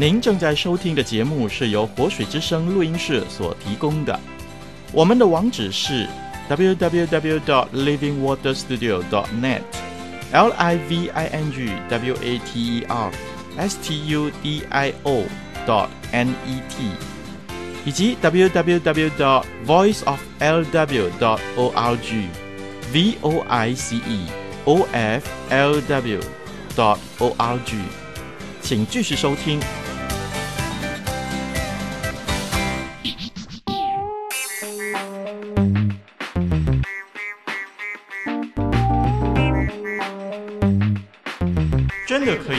您正在收听的节目是由活水之声录音室所提供的。我们的网址是 www.dot.livingwaterstudio.dot.net，l i v i n g w a t e r s t u d i o dot n e t，以及 www.dot.voiceoflw.dot.org，v o i c e o f l w dot o r g，请继续收听。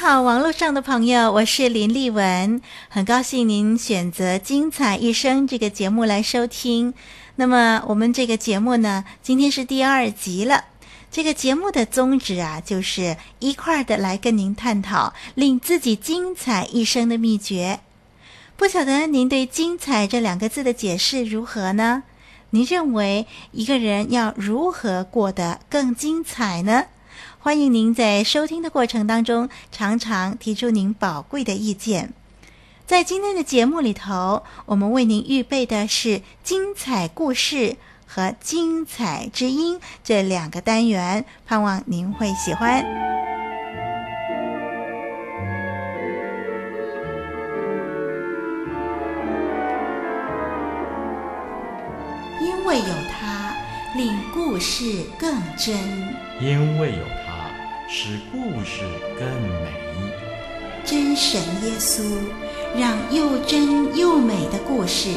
好，网络上的朋友，我是林丽文，很高兴您选择《精彩一生》这个节目来收听。那么，我们这个节目呢，今天是第二集了。这个节目的宗旨啊，就是一块儿的来跟您探讨令自己精彩一生的秘诀。不晓得您对“精彩”这两个字的解释如何呢？您认为一个人要如何过得更精彩呢？欢迎您在收听的过程当中，常常提出您宝贵的意见。在今天的节目里头，我们为您预备的是精彩故事和精彩之音这两个单元，盼望您会喜欢。因为有它，令故事更真。因为有。使故事更美，真神耶稣，让又真又美的故事，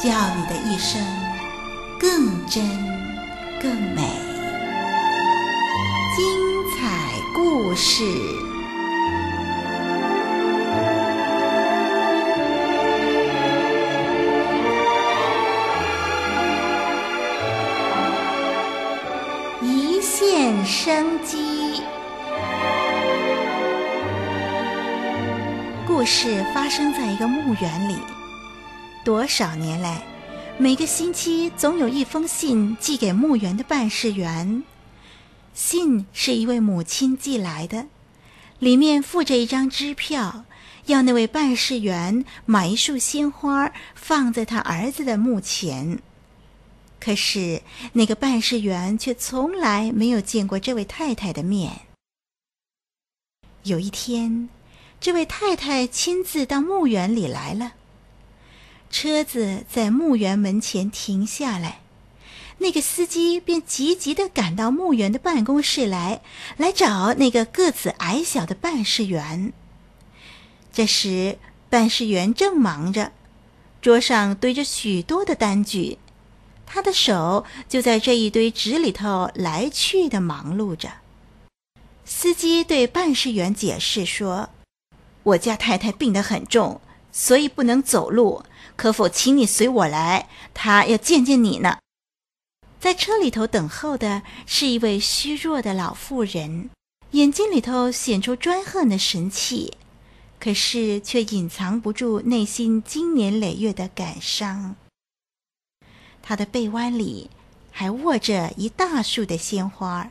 叫你的一生更真更美。精彩故事，一线生机。故事发生在一个墓园里。多少年来，每个星期总有一封信寄给墓园的办事员。信是一位母亲寄来的，里面附着一张支票，要那位办事员买一束鲜花放在他儿子的墓前。可是那个办事员却从来没有见过这位太太的面。有一天，这位太太亲自到墓园里来了，车子在墓园门前停下来，那个司机便急急地赶到墓园的办公室来，来找那个个子矮小的办事员。这时，办事员正忙着，桌上堆着许多的单据，他的手就在这一堆纸里头来去的忙碌着。司机对办事员解释说。我家太太病得很重，所以不能走路。可否请你随我来？她要见见你呢。在车里头等候的是一位虚弱的老妇人，眼睛里头显出专横的神气，可是却隐藏不住内心经年累月的感伤。他的臂弯里还握着一大束的鲜花。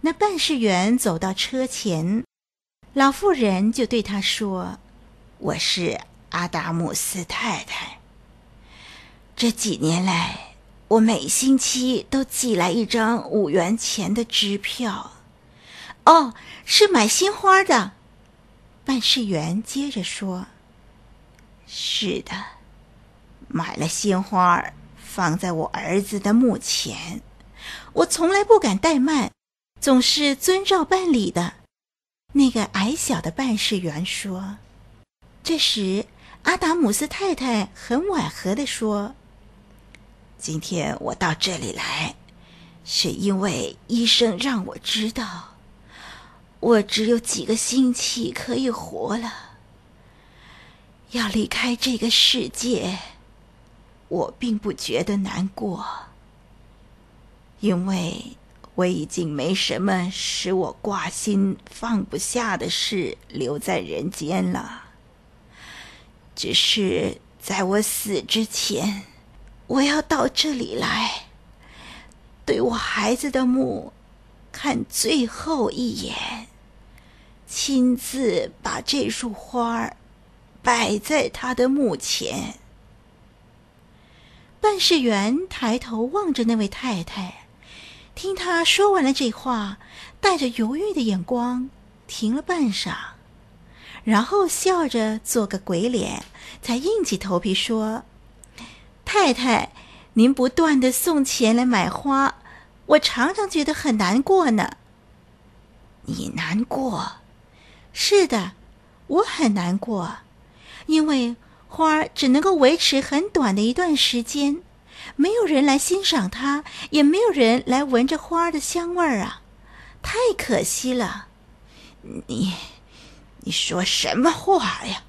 那办事员走到车前。老妇人就对他说：“我是阿达姆斯太太。这几年来，我每星期都寄来一张五元钱的支票。哦，是买鲜花的。”办事员接着说：“是的，买了鲜花，放在我儿子的墓前。我从来不敢怠慢，总是遵照办理的。”那个矮小的办事员说：“这时，阿达姆斯太太很婉和地说：“今天我到这里来，是因为医生让我知道，我只有几个星期可以活了。要离开这个世界，我并不觉得难过，因为我已经没什么使我挂心放不下的事留在人间了。”只是在我死之前，我要到这里来，对我孩子的墓看最后一眼，亲自把这束花摆在他的墓前。办事员抬头望着那位太太，听他说完了这话，带着犹豫的眼光停了半晌。然后笑着做个鬼脸，才硬起头皮说：“太太，您不断的送钱来买花，我常常觉得很难过呢。”“你难过？”“是的，我很难过，因为花只能够维持很短的一段时间，没有人来欣赏它，也没有人来闻着花的香味儿啊，太可惜了。”“你……”你说什么话呀？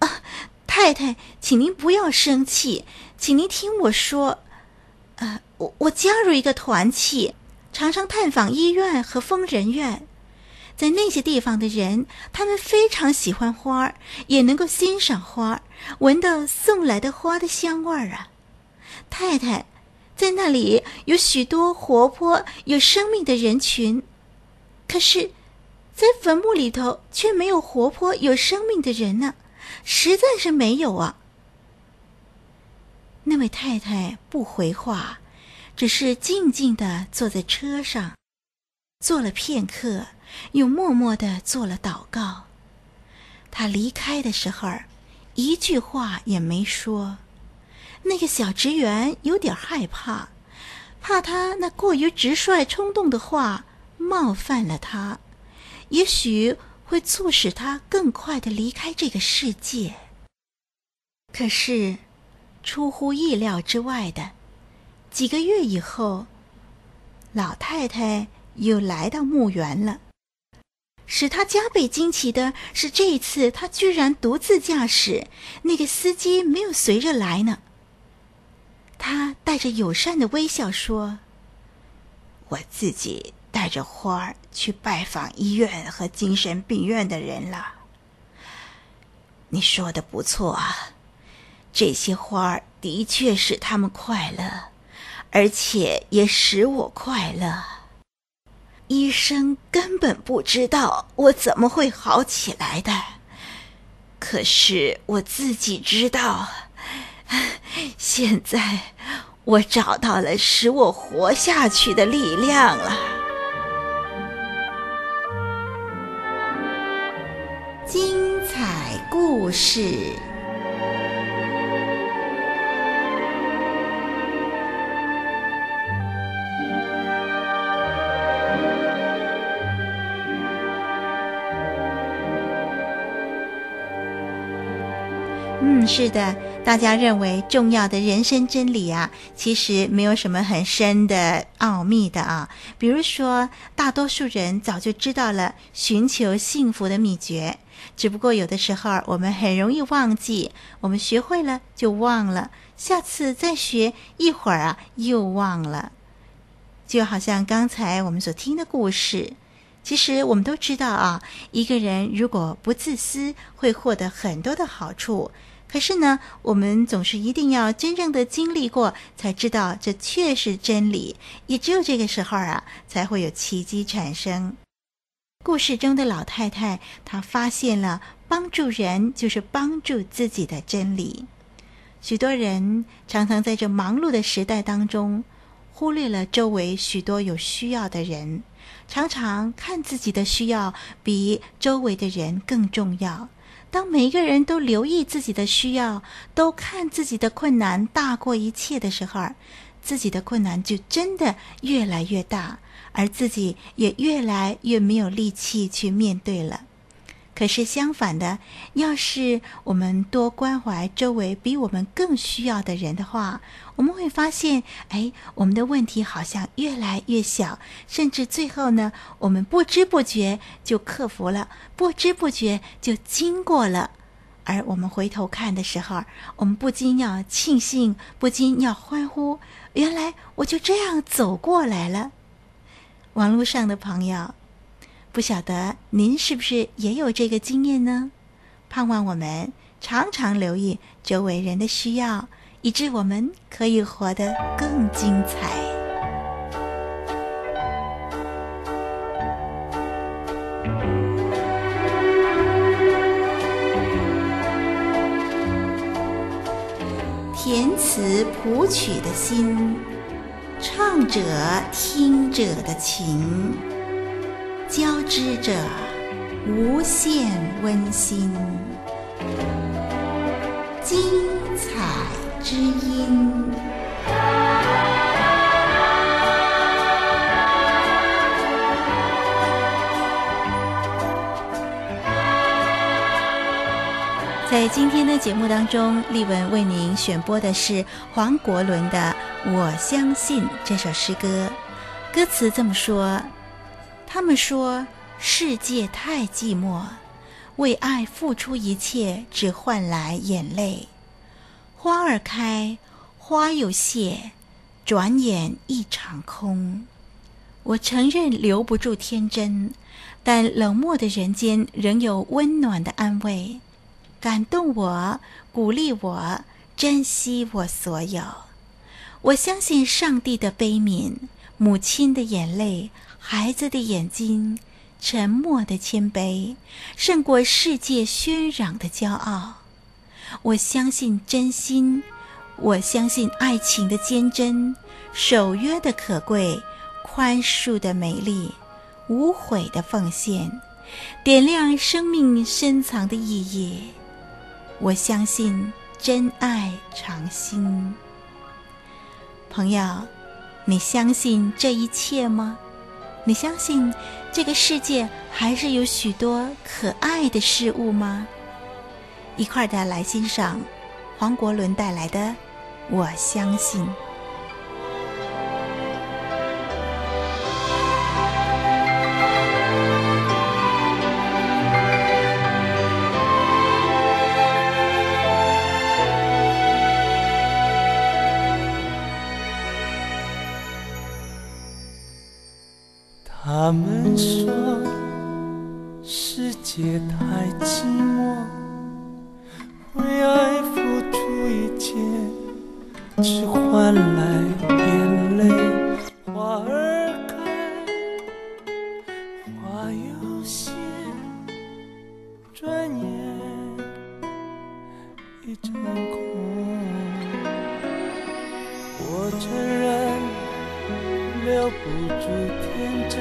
啊，太太，请您不要生气，请您听我说。呃，我我加入一个团契，常常探访医院和疯人院，在那些地方的人，他们非常喜欢花，也能够欣赏花，闻到送来的花的香味儿啊。太太，在那里有许多活泼有生命的人群，可是。在坟墓里头却没有活泼有生命的人呢，实在是没有啊。那位太太不回话，只是静静的坐在车上，坐了片刻，又默默地做了祷告。他离开的时候，一句话也没说。那个小职员有点害怕，怕他那过于直率冲动的话冒犯了他。也许会促使他更快地离开这个世界。可是，出乎意料之外的，几个月以后，老太太又来到墓园了。使他加倍惊奇的是，这一次他居然独自驾驶，那个司机没有随着来呢。他带着友善的微笑说：“我自己。”带着花儿去拜访医院和精神病院的人了。你说的不错啊，这些花儿的确使他们快乐，而且也使我快乐。医生根本不知道我怎么会好起来的，可是我自己知道。现在我找到了使我活下去的力量了。精彩故事。是的，大家认为重要的人生真理啊，其实没有什么很深的奥秘的啊。比如说，大多数人早就知道了寻求幸福的秘诀。只不过有的时候我们很容易忘记，我们学会了就忘了，下次再学一会儿啊又忘了。就好像刚才我们所听的故事，其实我们都知道啊，一个人如果不自私，会获得很多的好处。可是呢，我们总是一定要真正的经历过，才知道这确是真理。也只有这个时候啊，才会有奇迹产生。故事中的老太太，她发现了帮助人就是帮助自己的真理。许多人常常在这忙碌的时代当中，忽略了周围许多有需要的人，常常看自己的需要比周围的人更重要。当每一个人都留意自己的需要，都看自己的困难大过一切的时候，自己的困难就真的越来越大。而自己也越来越没有力气去面对了。可是相反的，要是我们多关怀周围比我们更需要的人的话，我们会发现，哎，我们的问题好像越来越小，甚至最后呢，我们不知不觉就克服了，不知不觉就经过了。而我们回头看的时候，我们不禁要庆幸，不禁要欢呼，原来我就这样走过来了。网络上的朋友，不晓得您是不是也有这个经验呢？盼望我们常常留意周围人的需要，以致我们可以活得更精彩。填词谱曲的心，唱者听者的情。交织着无限温馨，精彩之音。在今天的节目当中，丽文为您选播的是黄国伦的《我相信》这首诗歌，歌词这么说。他们说世界太寂寞，为爱付出一切，只换来眼泪。花儿开，花又谢，转眼一场空。我承认留不住天真，但冷漠的人间仍有温暖的安慰，感动我，鼓励我，珍惜我所有。我相信上帝的悲悯，母亲的眼泪。孩子的眼睛，沉默的谦卑，胜过世界喧嚷的骄傲。我相信真心，我相信爱情的坚贞，守约的可贵，宽恕的美丽，无悔的奉献，点亮生命深藏的意义。我相信真爱长新。朋友，你相信这一切吗？你相信这个世界还是有许多可爱的事物吗？一块的来欣赏黄国伦带来的《我相信》。转眼一场空。我承认留不住天真。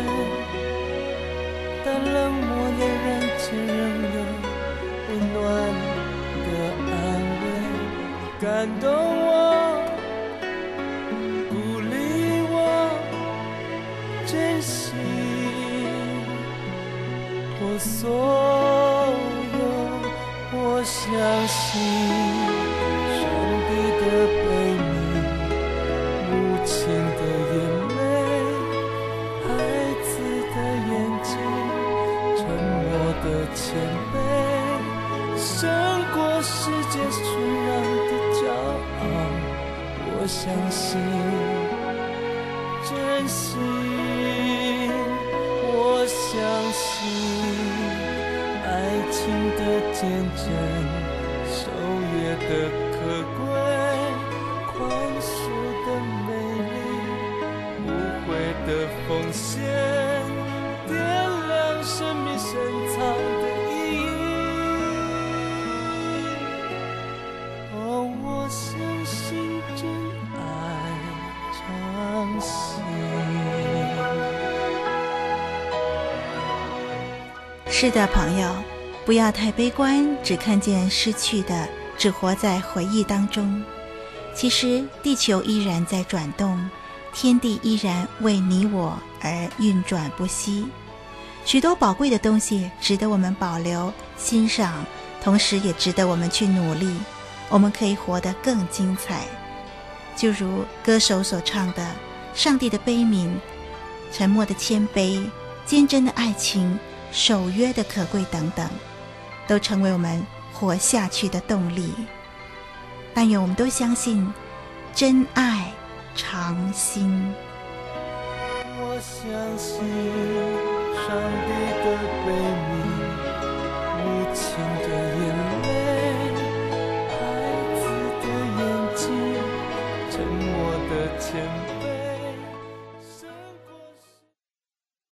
但冷漠的人间仍有温暖的安慰，感动我，鼓励我，珍惜我所，我相信，上帝的悲悯，母亲的眼泪，孩子的眼睛，沉默的谦卑，胜过世界全然的骄傲。我相信，珍惜，我相信。见证，守约的可贵，宽恕的美丽，无悔的奉献，点亮生命深藏的。哦，我相信真爱是的，朋友，不要太悲观，只看见失去的，只活在回忆当中。其实，地球依然在转动，天地依然为你我而运转不息。许多宝贵的东西值得我们保留、欣赏，同时也值得我们去努力。我们可以活得更精彩，就如歌手所唱的：“上帝的悲悯，沉默的谦卑，坚贞的爱情，守约的可贵等等，都成为我们活下去的动力。但愿我们都相信，真爱长新。我相信上帝。